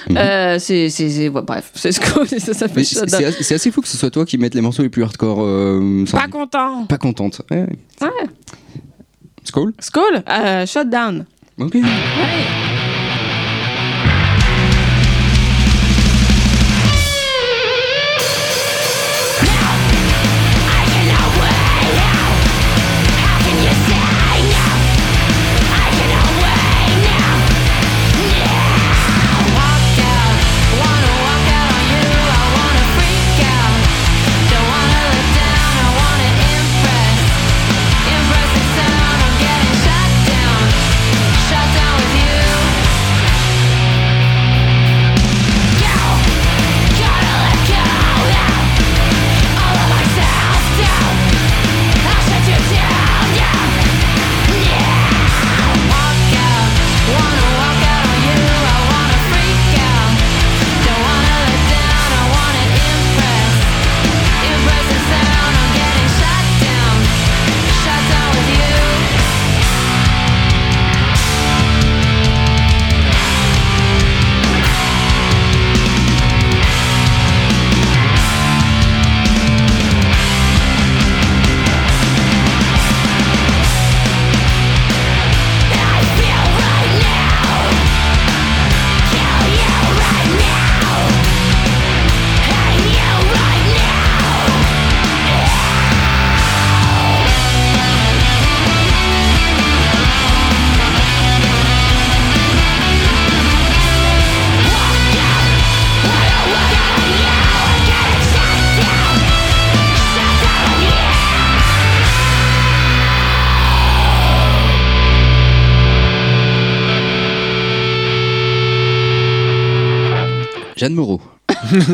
Mhm. Euh, c'est, c'est, c'est- ouais, bref, c'est Skull et ça, ça fait c'est assez, fou que ce soit toi qui mette les morceaux les plus hardcore. euh, Sandy. Pas content. Pas contente. Ouais. Ouais. Skull Skull, euh, shutdown. Ok. Shut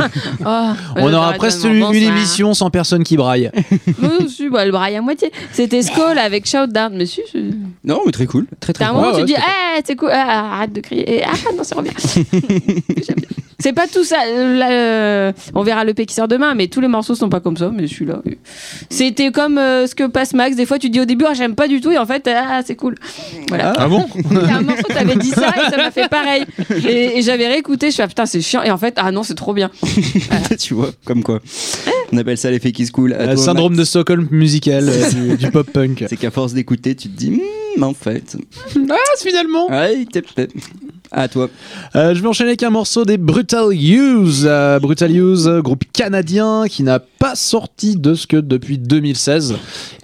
Oh, On aura presque une, une émission sans personne qui braille. Oui, si, bah, le braille à moitié. C'était Skull avec Shutdown. Mais si, c'est- Non, mais très cool. Très très t'as un cool. moment où ouais, tu dis, ah, c'est cool, ah, arrête de crier. Et, ah, non, c'est revient. J'aime bien. C'est pas tout ça. euh, là, euh, on verra le P qui sort demain, mais tous les morceaux sont pas comme ça. Mais celui-là, c'était comme euh, ce que passe Max. Des fois, tu dis au début, ah, j'aime pas du tout, et en fait, ah, c'est cool. Voilà. Ah bon Il y a un morceau, t'avais dit ça, et ça m'a fait pareil. Et, et j'avais réécouté, je fais, ah, putain, c'est chiant. Et en fait, ah non, c'est trop bien. tu vois, comme quoi. On appelle ça l'effet qui se coule. Le syndrome de. Stockholm musical euh, du, du pop punk. C'est qu'à force d'écouter, tu te dis, Hmm, en fait. Ah, finalement Ouais, t'es- À toi. Euh, je vais enchaîner avec un morceau des Brutal Use. Euh, Brutal Use, euh, groupe canadien qui n'a pas sorti de ce que depuis 2016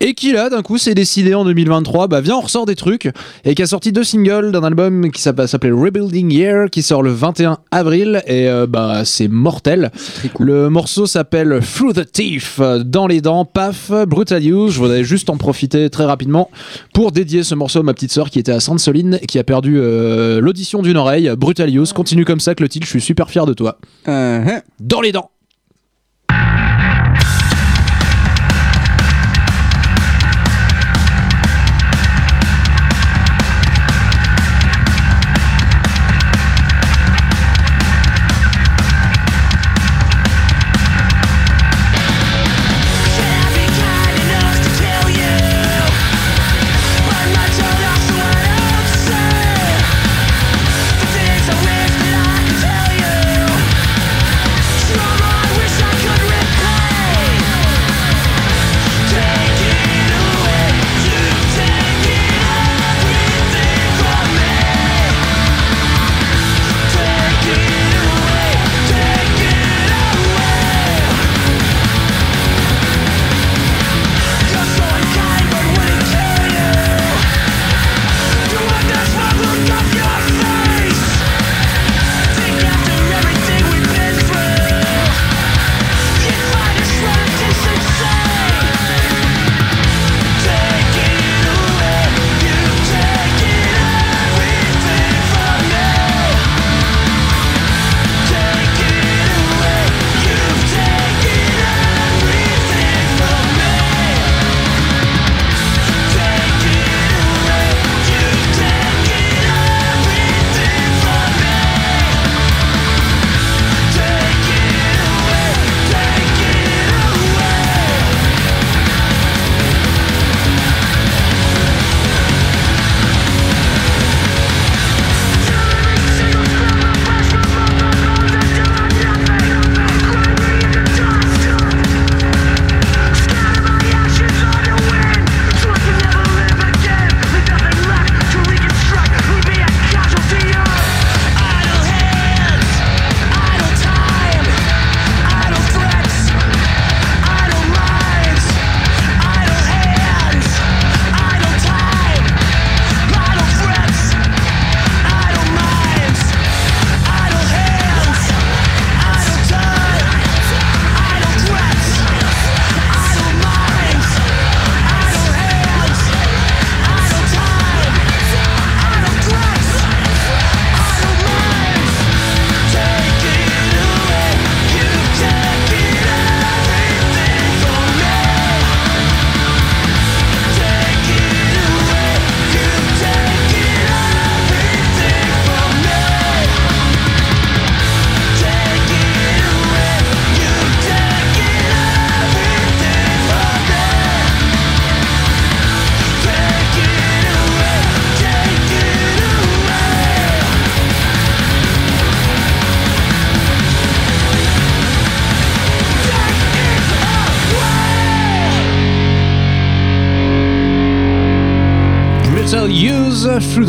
et qui là d'un coup s'est décidé en 2023, bah viens on ressort des trucs et qui a sorti deux singles d'un album qui s'appelait Rebuilding Year qui sort le 21 avril et euh, bah c'est mortel. Le morceau s'appelle Through the Teeth, dans les dents, paf, Brutal Use. Je voudrais juste en profiter très rapidement pour dédier ce morceau à ma petite sœur qui était à Sainte-Soline et qui a perdu l'audition d'une oreille. Brutal Use, continue comme ça, Clotilde, je suis super fier de toi. Euh, hein. Dans les dents.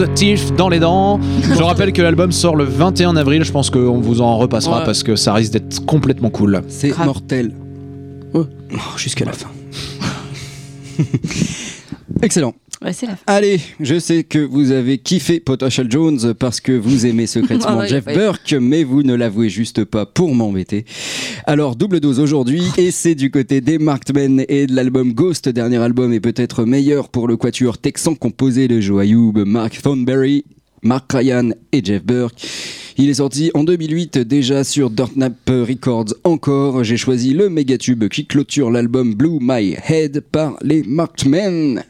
The Teeth, dans les dents. Je rappelle que l'album sort le 21 avril. Je pense qu'on vous en repassera Ouais. parce que ça risque d'être complètement cool. C'est mortel. Oh, Jusqu'à la fin. Excellent. Ouais, c'est la fin. Allez, je sais que vous avez kiffé Potential Jones parce que vous aimez secrètement ouais, Jeff ouais. Burke, mais vous ne l'avouez juste pas pour m'embêter. Alors, double dose aujourd'hui, et c'est du côté des Marked Men et de l'album Ghost, dernier album est peut-être meilleur pour le quatuor texan composé de Joe Ayoub, Mark Thornberry, Mark Ryan et Jeff Burke. Il est sorti en 2008 déjà sur Dirtnap Records encore. J'ai choisi le mégatube qui clôture l'album Blue My Head par les Marked Men.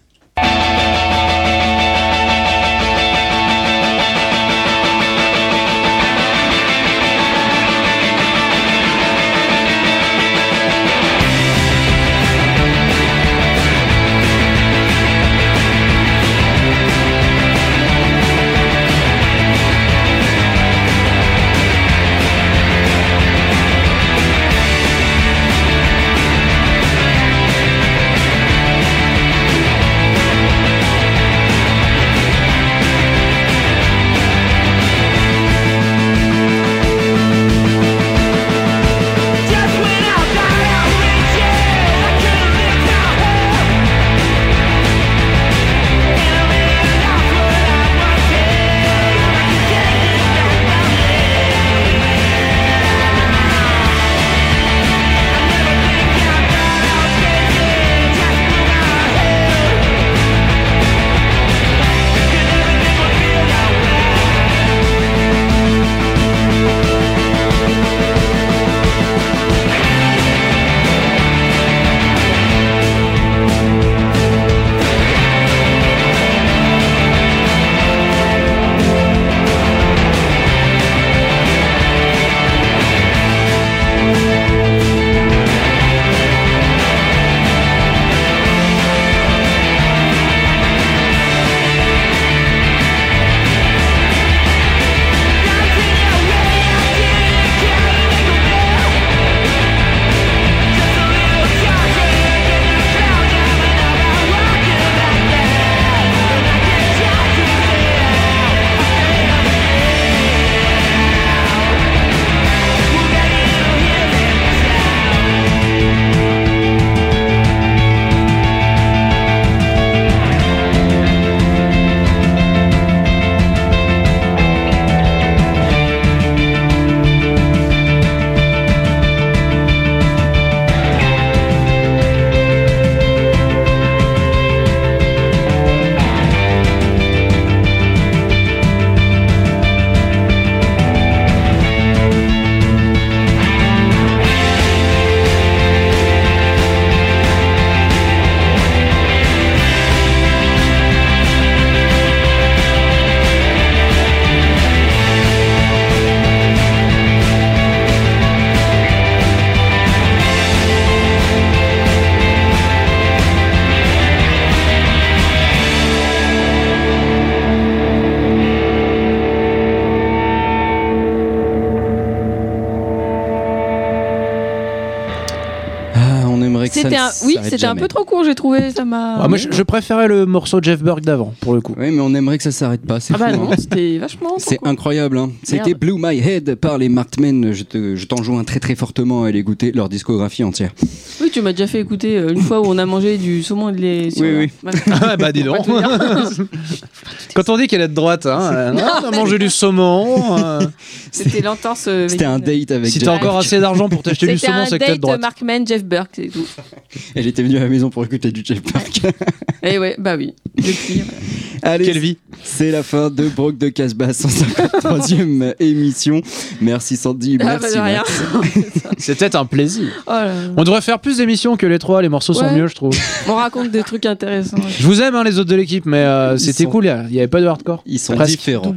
C'était un peu trop court, j'ai trouvé. Ça m'a. Ah, moi, je, je préférais le morceau Jeff Burke d'avant, pour le coup. Oui, mais on aimerait que ça s'arrête pas. C'est Ah bah fou, non, hein. c'était vachement. C'est incroyable. Hein. C'était. Blue My Head par les Markmen. Je te- je t'enjoins très très fortement à aller écouter leur discographie entière. Oui, tu m'as déjà fait écouter euh, une fois où on a mangé du saumon et de lait. sur- Oui, oui. Ouais. Ah bah dis donc. Quand on dit qu'elle est de droite, hein, euh, non, on a mangé du saumon. euh, C'était l'entorse. euh, C'était un date avec si t'as encore Burke. assez d'argent pour t'acheter du C'était saumon, un c'est que t'es de date droite. Markman, Jeff Burke, c'est tout. Elle était venue à la maison pour écouter du Jeff Burke. Et ouais, bah oui. Depuis. voilà. Allez, Quelle vie c'est la fin de Brock de Casbah, 153e émission. Merci Sandy, Ah, bah, merci de rien. Max. C'était un plaisir. Oh là là. On devrait faire plus d'émissions que les trois, les morceaux sont Ouais. mieux, je trouve. On raconte des trucs intéressants. Je vous aime, hein, les autres de l'équipe, mais euh, Ils c'était sont- cool, il y avait pas de hardcore. Ils sont Presque. différents.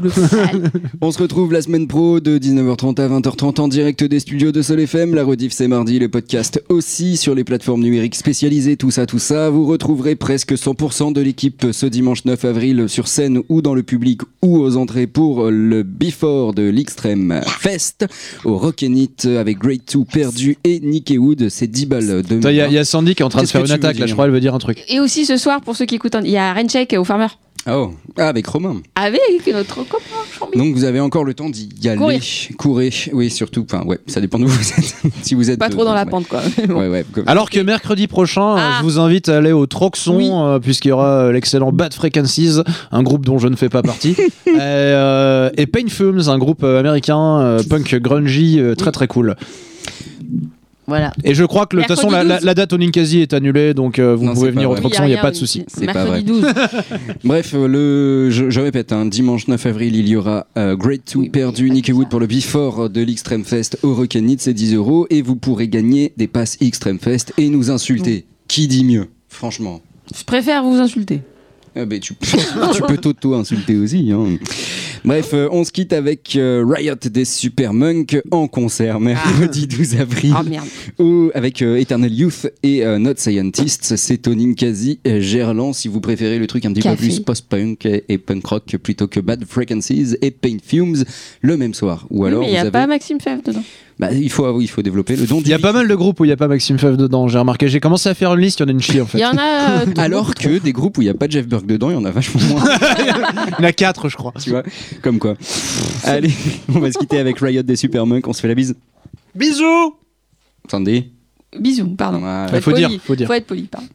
On se retrouve la semaine pro de 19h30 à 20h30 en direct des studios de Sol FM. La rediff c'est mardi, le podcast aussi sur les plateformes numériques spécialisées, tout ça, tout ça. Vous retrouverez presque 100% de l'équipe ce dimanche 9 avril sur scène ou dans le public ou aux entrées pour le Before de l'Extreme Fest au Rock'n'It avec Great 2 perdu et Nicky Wood. C'est 10 balles de Il y, a- y a Sandy qui est en train de faire une attaque, là, je crois, elle veut dire un truc. Et aussi ce soir, pour ceux qui écoutent, il y a Rencheck au Farmer. Oh, ah, avec Romain. Avec notre copain. Chambi. Donc vous avez encore le temps d'y aller. Courir. Courir. Oui, surtout. Enfin, ouais, ça dépend d'où vous êtes. si vous êtes Pas trop dans la ouais. pente, quoi. Mais bon. Ouais, ouais. comme- Alors que mercredi prochain, Ah. je vous invite à aller au Troxon, Oui. euh, puisqu'il y aura euh, l'excellent Bad Frequencies, un groupe dont je ne fais pas partie, et, euh, et Pain Fumes, un groupe euh, américain euh, punk grungy euh, très très cool. Voilà. Et je crois que de toute façon, la, Mercredi la- 12. la date au Ninkasi est annulée, donc euh, vous Non, pouvez venir au. Troxon, il n'y a pas de souci. C'est pas Mercredi vrai. 12. Bref, euh, le, je, je répète, hein, dimanche 9 avril, il y aura euh, Great 2 perdu Nicky Wood pour le Before de l'Extreme Fest au Rock'n'It, c'est 10 euros. Et vous pourrez gagner des passes Extreme Fest et nous insulter. Qui dit mieux Franchement? Je préfère vous insulter. Ah tu, tu peux t'auto-insulter aussi. hein. Bref, euh, on se quitte avec euh, Riot des Super Monks en concert mercredi 12 avril. Ah merde. Ou avec euh, Eternal Youth et Not Scientists, c'est Tony euh, Gerland si vous préférez le truc un petit peu plus post-punk et, et punk rock plutôt que Bad Frequencies et Paint Fumes le même soir. Ou Oui, alors mais il n'y a avez... pas Maxime Fèvre dedans. Bah, il faut il faut développer le don Il y a pas mal de groupes où il n'y a pas Maxime Fev dedans, j'ai remarqué. J'ai commencé à faire une liste, il y en a une chier en Il fait. y en a. euh, alors que des groupes où il n'y a pas Jeff Burke dedans, il y en a vachement moins, Il y en a quatre, je crois. tu vois, comme quoi. Allez, on va se quitter avec Riot des Super Monks, on se fait la bise. Bisous Sandy Bisous, pardon. Voilà. Faut être Faut dire, poli. faut dire. Faut être poli, pardon.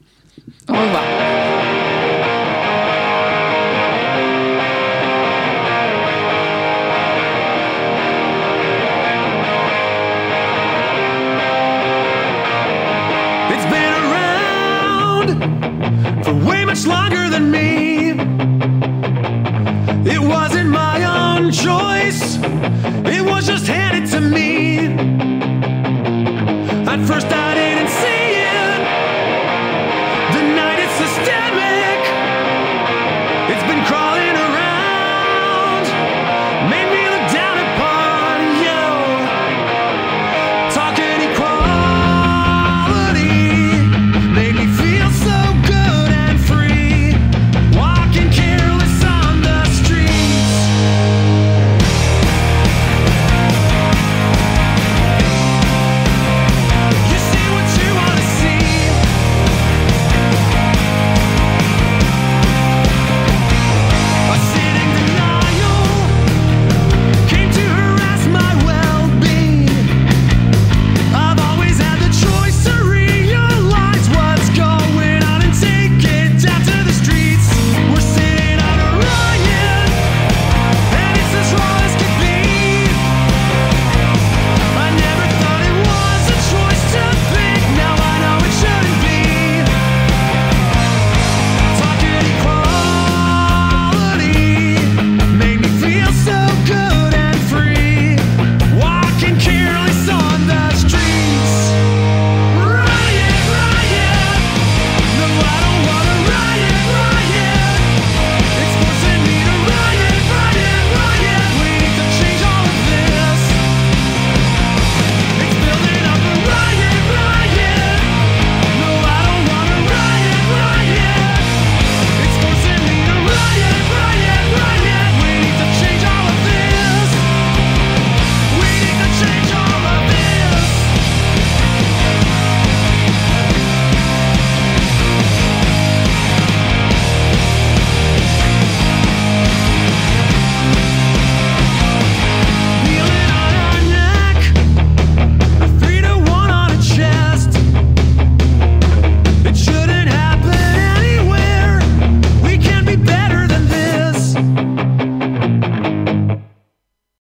Au revoir. much longer than me. It wasn't my own choice, it was just handed to me. At first, I